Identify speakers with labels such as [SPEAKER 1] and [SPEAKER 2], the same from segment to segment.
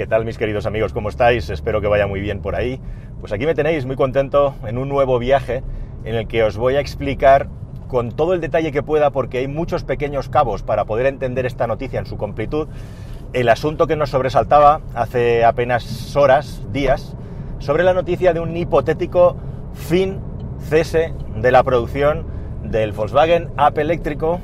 [SPEAKER 1] ¿Qué tal mis queridos amigos? ¿Cómo estáis? Espero que vaya muy bien por ahí. Pues aquí me tenéis muy contento en un nuevo viaje en el que os voy a explicar con todo el detalle que pueda, porque hay muchos pequeños cabos para poder entender esta noticia en su completud, el asunto que nos sobresaltaba hace apenas horas, días, sobre la noticia de un hipotético fin, cese de la producción del Volkswagen Up eléctrico,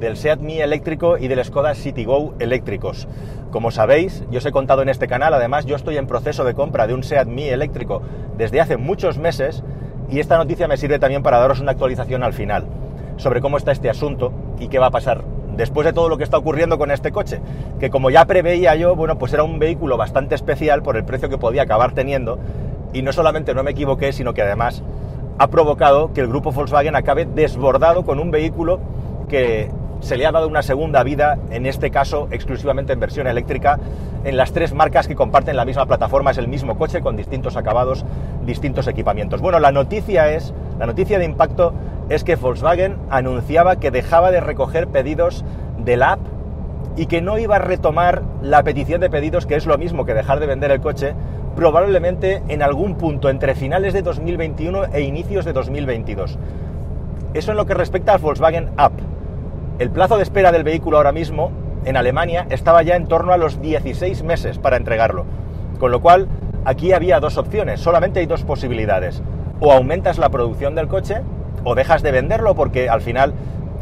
[SPEAKER 1] del Seat Mii eléctrico y del Skoda Citigo eléctricos. Como sabéis, yo os he contado en este canal, además yo estoy en proceso de compra de un Seat Mii eléctrico desde hace muchos meses y esta noticia me sirve también para daros una actualización al final sobre cómo está este asunto y qué va a pasar después de todo lo que está ocurriendo con este coche, que como ya preveía yo, bueno, pues era un vehículo bastante especial por el precio que podía acabar teniendo y no solamente no me equivoqué, sino que además ha provocado que el grupo Volkswagen acabe desbordado con un vehículo que se le ha dado una segunda vida, en este caso exclusivamente en versión eléctrica, en las tres marcas que comparten la misma plataforma, es el mismo coche con distintos acabados, distintos equipamientos. Bueno, la noticia es, la noticia de impacto es que Volkswagen anunciaba que dejaba de recoger pedidos del app y que no iba a retomar la petición de pedidos, que es lo mismo que dejar de vender el coche, probablemente en algún punto entre finales de 2021 e inicios de 2022. Eso en lo que respecta al Volkswagen App. El plazo de espera del vehículo ahora mismo en Alemania estaba ya en torno a los 16 meses para entregarlo. Con lo cual, aquí había dos opciones, solamente hay dos posibilidades. O aumentas la producción del coche o dejas de venderlo porque al final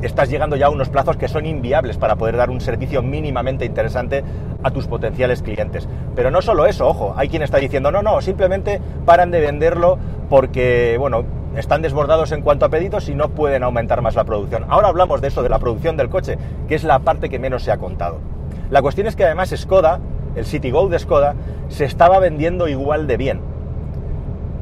[SPEAKER 1] estás llegando ya a unos plazos que son inviables para poder dar un servicio mínimamente interesante a tus potenciales clientes. Pero no solo eso, ojo, hay quien está diciendo, no, no, simplemente paran de venderlo porque, bueno, están desbordados en cuanto a pedidos y no pueden aumentar más la producción. Ahora hablamos de eso, de la producción del coche, que es la parte que menos se ha contado. La cuestión es que además Skoda, el Citigo de Skoda, se estaba vendiendo igual de bien.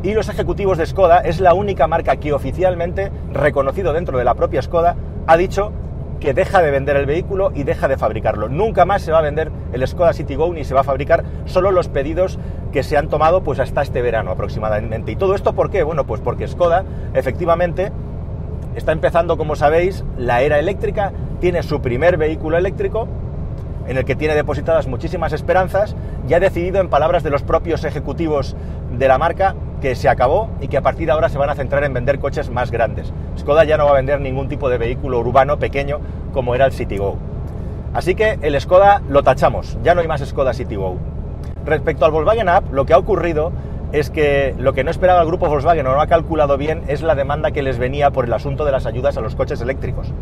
[SPEAKER 1] Y los ejecutivos de Skoda es la única marca que oficialmente, reconocido dentro de la propia Skoda, ha dicho que deja de vender el vehículo y deja de fabricarlo. Nunca más se va a vender el Skoda Citigo ni se va a fabricar solo los pedidos que se han tomado pues hasta este verano aproximadamente. ¿Y todo esto por qué? Bueno, pues porque Skoda efectivamente está empezando, como sabéis, la era eléctrica, tiene su primer vehículo eléctrico en el que tiene depositadas muchísimas esperanzas y ha decidido, en palabras de los propios ejecutivos de la marca, que se acabó y que a partir de ahora se van a centrar en vender coches más grandes. Skoda ya no va a vender ningún tipo de vehículo urbano pequeño como era el Citigo. Así que el Skoda lo tachamos, ya no hay más Skoda Citigo. Respecto al Volkswagen App, lo que ha ocurrido es que lo que no esperaba el grupo Volkswagen o no ha calculado bien es la demanda que les venía por el asunto de las ayudas a los coches eléctricos.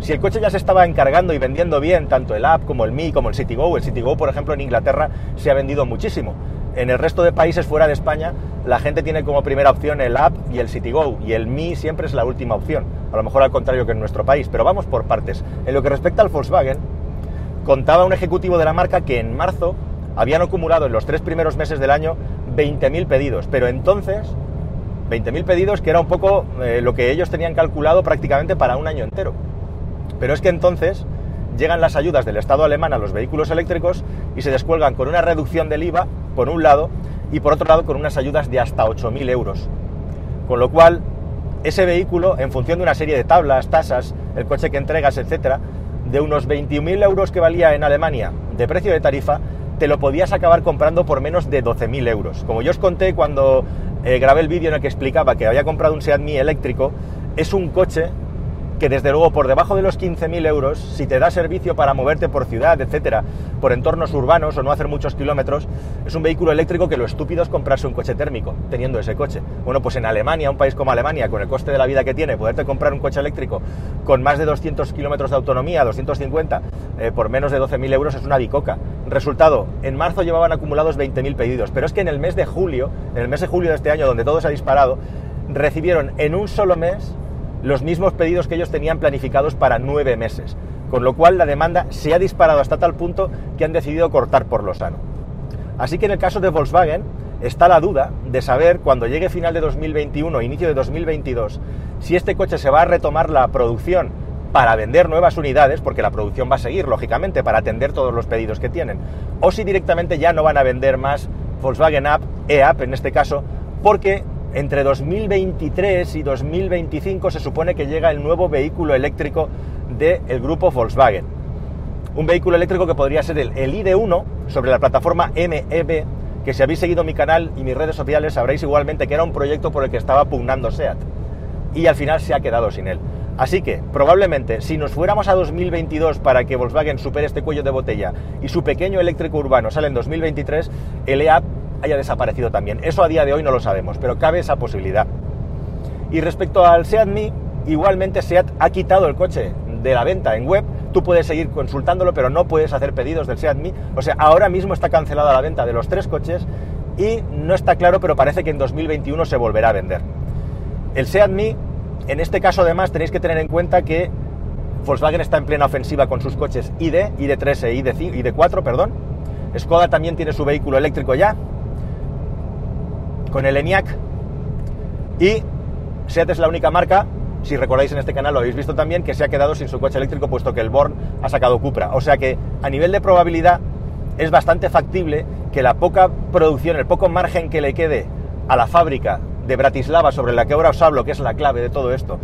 [SPEAKER 1] Si el coche ya se estaba encargando y vendiendo bien, tanto el App como el Mi, como el Citigo, el Citigo, por ejemplo, en Inglaterra se ha vendido muchísimo. En el resto de países fuera de España, la gente tiene como primera opción el App y el Citigo, y el Mi siempre es la última opción. A lo mejor al contrario que en nuestro país, pero vamos por partes. En lo que respecta al Volkswagen, contaba un ejecutivo de la marca que en marzo habían acumulado en los tres primeros meses del año 20.000 pedidos, pero entonces 20.000 pedidos que era un poco eh, lo que ellos tenían calculado prácticamente para un año entero. Pero es que entonces llegan las ayudas del Estado alemán a los vehículos eléctricos y se descuelgan con una reducción del IVA, por un lado, y por otro lado con unas ayudas de hasta 8.000 euros. Con lo cual, ese vehículo, en función de una serie de tablas, tasas, el coche que entregas, etcétera, de unos 21.000 euros que valía en Alemania de precio de tarifa, te lo podías acabar comprando por menos de 12.000 euros. Como yo os conté cuando eh, grabé el vídeo en el que explicaba que había comprado un Seat Mii eléctrico, es un coche que desde luego por debajo de los 15.000 euros, si te da servicio para moverte por ciudad, etcétera, por entornos urbanos o no hacer muchos kilómetros, es un vehículo eléctrico que lo estúpido es comprarse un coche térmico, teniendo ese coche. Bueno, pues en Alemania, un país como Alemania, con el coste de la vida que tiene, poderte comprar un coche eléctrico con más de 200 kilómetros de autonomía, 250, eh, por menos de 12.000 euros es una bicoca. Resultado, en marzo llevaban acumulados 20.000 pedidos, pero es que en el mes de julio, en el mes de julio de este año, donde todo se ha disparado, recibieron en un solo mes los mismos pedidos que ellos tenían planificados para nueve meses, con lo cual la demanda se ha disparado hasta tal punto que han decidido cortar por lo sano. Así que en el caso de Volkswagen está la duda de saber cuando llegue final de 2021, inicio de 2022, si este coche se va a retomar la producción para vender nuevas unidades, porque la producción va a seguir, lógicamente, para atender todos los pedidos que tienen, o si directamente ya no van a vender más Volkswagen App, e-App en este caso, porque entre 2023 y 2025 se supone que llega el nuevo vehículo eléctrico del grupo Volkswagen. Un vehículo eléctrico que podría ser el, ID1 sobre la plataforma MEB, que si habéis seguido mi canal y mis redes sociales sabréis igualmente que era un proyecto por el que estaba pugnando SEAT. Y al final se ha quedado sin él. Así que, probablemente, si nos fuéramos a 2022 para que Volkswagen supere este cuello de botella y su pequeño eléctrico urbano sale en 2023, el EAP haya desaparecido también. Eso a día de hoy no lo sabemos, pero cabe esa posibilidad. Y respecto al SEAT Me, igualmente SEAT ha quitado el coche de la venta en web. Tú puedes seguir consultándolo, pero no puedes hacer pedidos del SEAT Me. O sea, ahora mismo está cancelada la venta de los tres coches y no está claro, pero parece que en 2021 se volverá a vender. El SEAT Me, en este caso además tenéis que tener en cuenta que Volkswagen está en plena ofensiva con sus coches ID, ID3 e ID4, perdón. Skoda también tiene su vehículo eléctrico ya, con el ENIAC. Y SEAT es la única marca, si recordáis en este canal lo habéis visto también, que se ha quedado sin su coche eléctrico puesto que el Born ha sacado Cupra. O sea que a nivel de probabilidad es bastante factible que la poca producción, el poco margen que le quede a la fábrica de Bratislava sobre la que ahora os hablo, que es la clave de todo esto,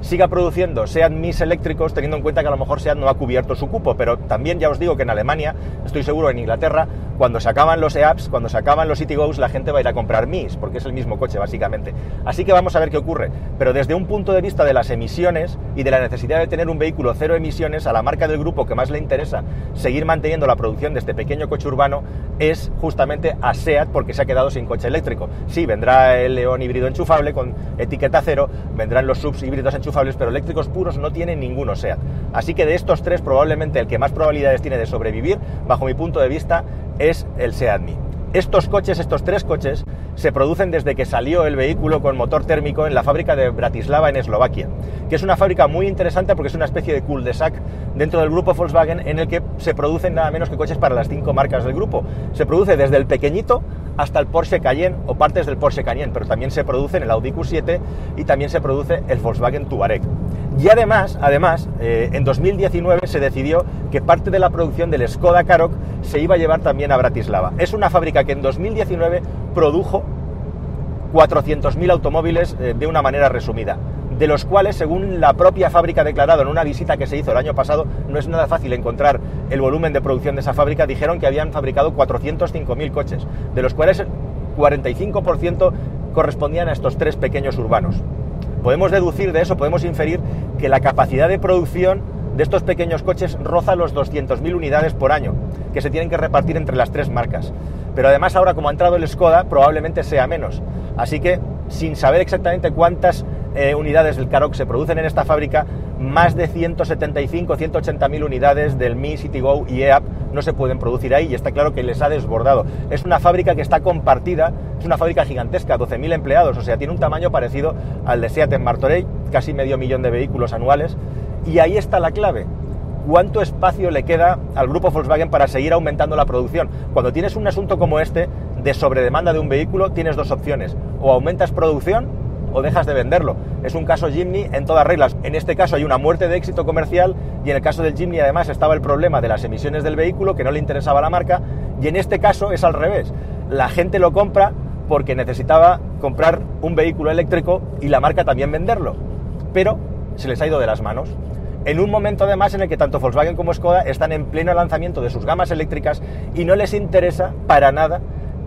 [SPEAKER 1] siga produciendo sean mis eléctricos, teniendo en cuenta que a lo mejor SEAT no ha cubierto su cupo, pero también ya os digo que en Alemania, estoy seguro en Inglaterra, cuando se acaban los EAPs, cuando se acaban los CityGos, la gente va a ir a comprar mis, porque es el mismo coche básicamente. Así que vamos a ver qué ocurre. Pero desde un punto de vista de las emisiones y de la necesidad de tener un vehículo cero emisiones, a la marca del grupo que más le interesa seguir manteniendo la producción de este pequeño coche urbano es justamente a SEAT porque se ha quedado sin coche eléctrico. Sí, vendrá el León híbrido enchufable con etiqueta cero, vendrán los subs híbridos enchufables, pero eléctricos puros no tiene ninguno SEAT. Así que de estos tres, probablemente el que más probabilidades tiene de sobrevivir, bajo mi punto de vista, es el Seat Estos coches, estos tres coches, se producen desde que salió el vehículo con motor térmico en la fábrica de Bratislava en Eslovaquia, que es una fábrica muy interesante porque es una especie de cul-de-sac dentro del grupo Volkswagen en el que se producen nada menos que coches para las cinco marcas del grupo. Se produce desde el pequeñito hasta el Porsche Cayenne o partes del Porsche Cayenne, pero también se produce en el Audi Q7 y también se produce el Volkswagen Touareg. Y además, además eh, en 2019 se decidió que parte de la producción del Skoda Karoq se iba a llevar también a Bratislava. Es una fábrica que en 2019 produjo 400.000 automóviles eh, de una manera resumida, de los cuales, según la propia fábrica declarado en una visita que se hizo el año pasado, no es nada fácil encontrar el volumen de producción de esa fábrica, dijeron que habían fabricado 405.000 coches, de los cuales el 45% correspondían a estos tres pequeños urbanos. Podemos deducir de eso, podemos inferir que la capacidad de producción de estos pequeños coches roza los 200.000 unidades por año, que se tienen que repartir entre las tres marcas. Pero además ahora como ha entrado el Skoda, probablemente sea menos. Así que, sin saber exactamente cuántas eh, unidades del Karoq se producen en esta fábrica, más de 175, 180.000 unidades del Mi, Go y EAP no se pueden producir ahí y está claro que les ha desbordado. Es una fábrica que está compartida, es una fábrica gigantesca, 12.000 empleados, o sea, tiene un tamaño parecido al de Seat en Martorell, casi medio millón de vehículos anuales, y ahí está la clave. ¿Cuánto espacio le queda al grupo Volkswagen para seguir aumentando la producción? Cuando tienes un asunto como este, de sobredemanda de un vehículo, tienes dos opciones. O aumentas producción o dejas de venderlo. Es un caso Jimny en todas reglas. En este caso hay una muerte de éxito comercial y en el caso del Jimny además estaba el problema de las emisiones del vehículo que no le interesaba a la marca y en este caso es al revés. La gente lo compra porque necesitaba comprar un vehículo eléctrico y la marca también venderlo. Pero se les ha ido de las manos en un momento además en el que tanto Volkswagen como Skoda están en pleno lanzamiento de sus gamas eléctricas y no les interesa para nada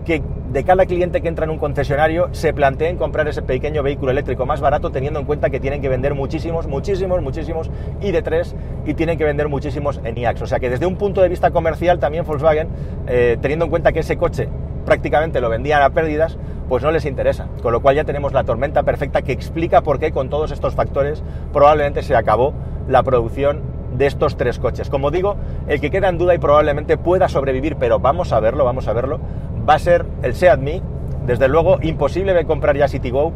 [SPEAKER 1] que de cada cliente que entra en un concesionario se planteen comprar ese pequeño vehículo eléctrico más barato teniendo en cuenta que tienen que vender muchísimos, muchísimos, muchísimos ID3 y tienen que vender muchísimos ENIACs. O sea que desde un punto de vista comercial también Volkswagen, eh, teniendo en cuenta que ese coche prácticamente lo vendían a pérdidas, pues no les interesa. Con lo cual ya tenemos la tormenta perfecta que explica por qué con todos estos factores probablemente se acabó la producción de estos tres coches. Como digo, el que queda en duda y probablemente pueda sobrevivir, pero vamos a verlo, vamos a verlo, va a ser el Seat Me. Desde luego, imposible de comprar ya CityGo,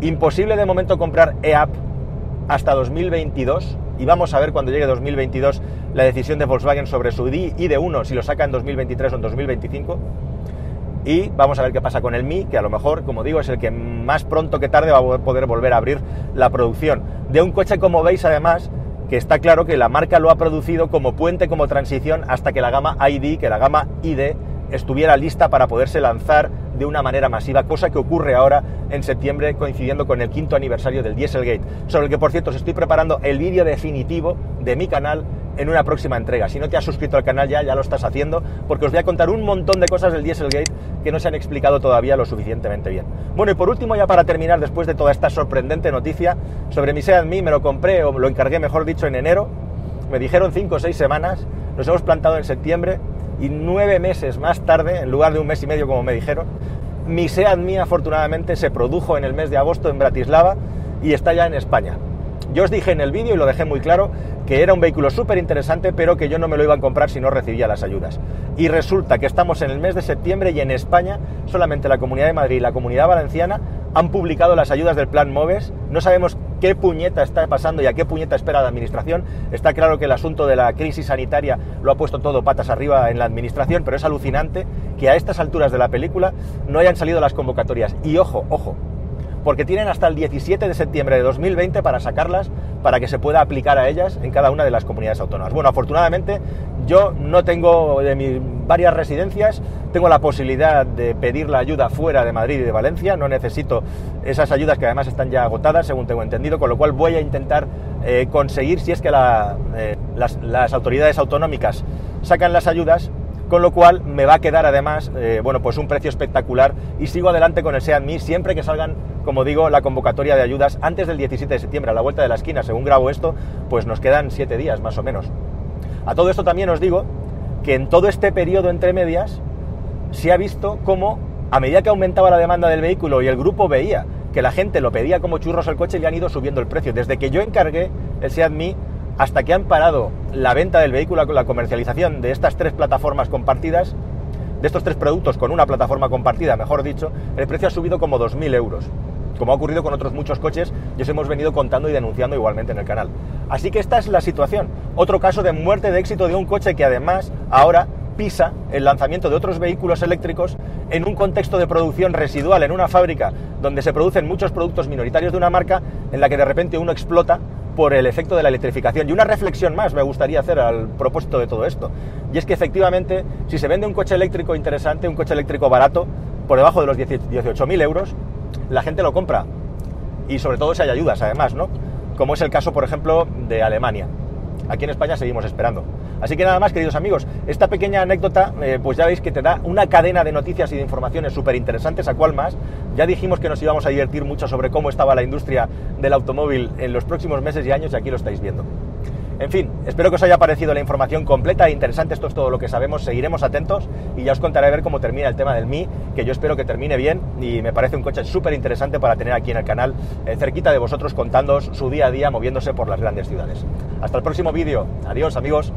[SPEAKER 1] imposible de momento comprar EAP hasta 2022 y vamos a ver cuando llegue 2022 la decisión de Volkswagen sobre su ID1 si lo saca en 2023 o en 2025 y vamos a ver qué pasa con el Mi, que a lo mejor, como digo, es el que más pronto que tarde va a poder volver a abrir la producción. De un coche, como veis, además, que está claro que la marca lo ha producido como puente, como transición, hasta que la gama ID, que la gama ID estuviera lista para poderse lanzar de una manera masiva, cosa que ocurre ahora en septiembre coincidiendo con el quinto aniversario del Dieselgate, sobre el que por cierto os estoy preparando el vídeo definitivo de mi canal en una próxima entrega. Si no te has suscrito al canal ya, ya lo estás haciendo, porque os voy a contar un montón de cosas del Dieselgate que no se han explicado todavía lo suficientemente bien. Bueno, y por último, ya para terminar, después de toda esta sorprendente noticia sobre mi Seat me lo compré, o lo encargué, mejor dicho, en enero, me dijeron 5 o 6 semanas, nos hemos plantado en septiembre, y nueve meses más tarde, en lugar de un mes y medio como me dijeron, mi Seat Mii afortunadamente se produjo en el mes de agosto en Bratislava y está ya en España. Yo os dije en el vídeo y lo dejé muy claro que era un vehículo súper interesante, pero que yo no me lo iba a comprar si no recibía las ayudas. Y resulta que estamos en el mes de septiembre y en España solamente la Comunidad de Madrid y la Comunidad Valenciana han publicado las ayudas del Plan MOVES. No sabemos qué puñeta está pasando y a qué puñeta espera la Administración. Está claro que el asunto de la crisis sanitaria lo ha puesto todo patas arriba en la Administración, pero es alucinante que a estas alturas de la película no hayan salido las convocatorias. Y ojo, ojo, porque tienen hasta el 17 de septiembre de 2020 para sacarlas, para que se pueda aplicar a ellas en cada una de las comunidades autónomas. Bueno, afortunadamente yo no tengo de mis varias residencias, tengo la posibilidad de pedir la ayuda fuera de Madrid y de Valencia, no necesito esas ayudas que además están ya agotadas, según tengo entendido, con lo cual voy a intentar eh, conseguir, si es que eh, las, autoridades autonómicas sacan las ayudas, con lo cual me va a quedar además, eh, bueno, pues un precio espectacular y sigo adelante con el SEAT Me siempre que salgan, como digo, la convocatoria de ayudas antes del 17 de septiembre, a la vuelta de la esquina, según grabo esto, pues nos quedan siete días más o menos. A todo esto también os digo que en todo este periodo entre medias se ha visto cómo a medida que aumentaba la demanda del vehículo y el grupo veía que la gente lo pedía como churros al coche, le han ido subiendo el precio. Desde que yo encargué el SEAT Me hasta que han parado la venta del vehículo, la comercialización de estas tres plataformas compartidas, de estos tres productos con una plataforma compartida, mejor dicho, el precio ha subido como 2.000 euros. Como ha ocurrido con otros muchos coches, y os hemos venido contando y denunciando igualmente en el canal. Así que esta es la situación. Otro caso de muerte de éxito de un coche que además ahora pisa el lanzamiento de otros vehículos eléctricos en un contexto de producción residual, en una fábrica donde se producen muchos productos minoritarios de una marca, en la que de repente uno explota por el efecto de la electrificación. Y una reflexión más me gustaría hacer al propósito de todo esto. Y es que efectivamente, si se vende un coche eléctrico interesante, un coche eléctrico barato, por debajo de los 18.000 euros, la gente lo compra. Y sobre todo si hay ayudas, además, ¿no? Como es el caso, por ejemplo, de Alemania. Aquí en España seguimos esperando. Así que nada más, queridos amigos, esta pequeña anécdota, eh, pues ya veis que te da una cadena de noticias y de informaciones súper interesantes, a cual más. Ya dijimos que nos íbamos a divertir mucho sobre cómo estaba la industria del automóvil en los próximos meses y años y aquí lo estáis viendo. En fin, espero que os haya parecido la información completa e interesante. Esto es todo lo que sabemos. Seguiremos atentos y ya os contaré a ver cómo termina el tema del Mi, que yo espero que termine bien y me parece un coche súper interesante para tener aquí en el canal, eh, cerquita de vosotros, contándoos su día a día moviéndose por las grandes ciudades. Hasta el próximo vídeo. Adiós, amigos.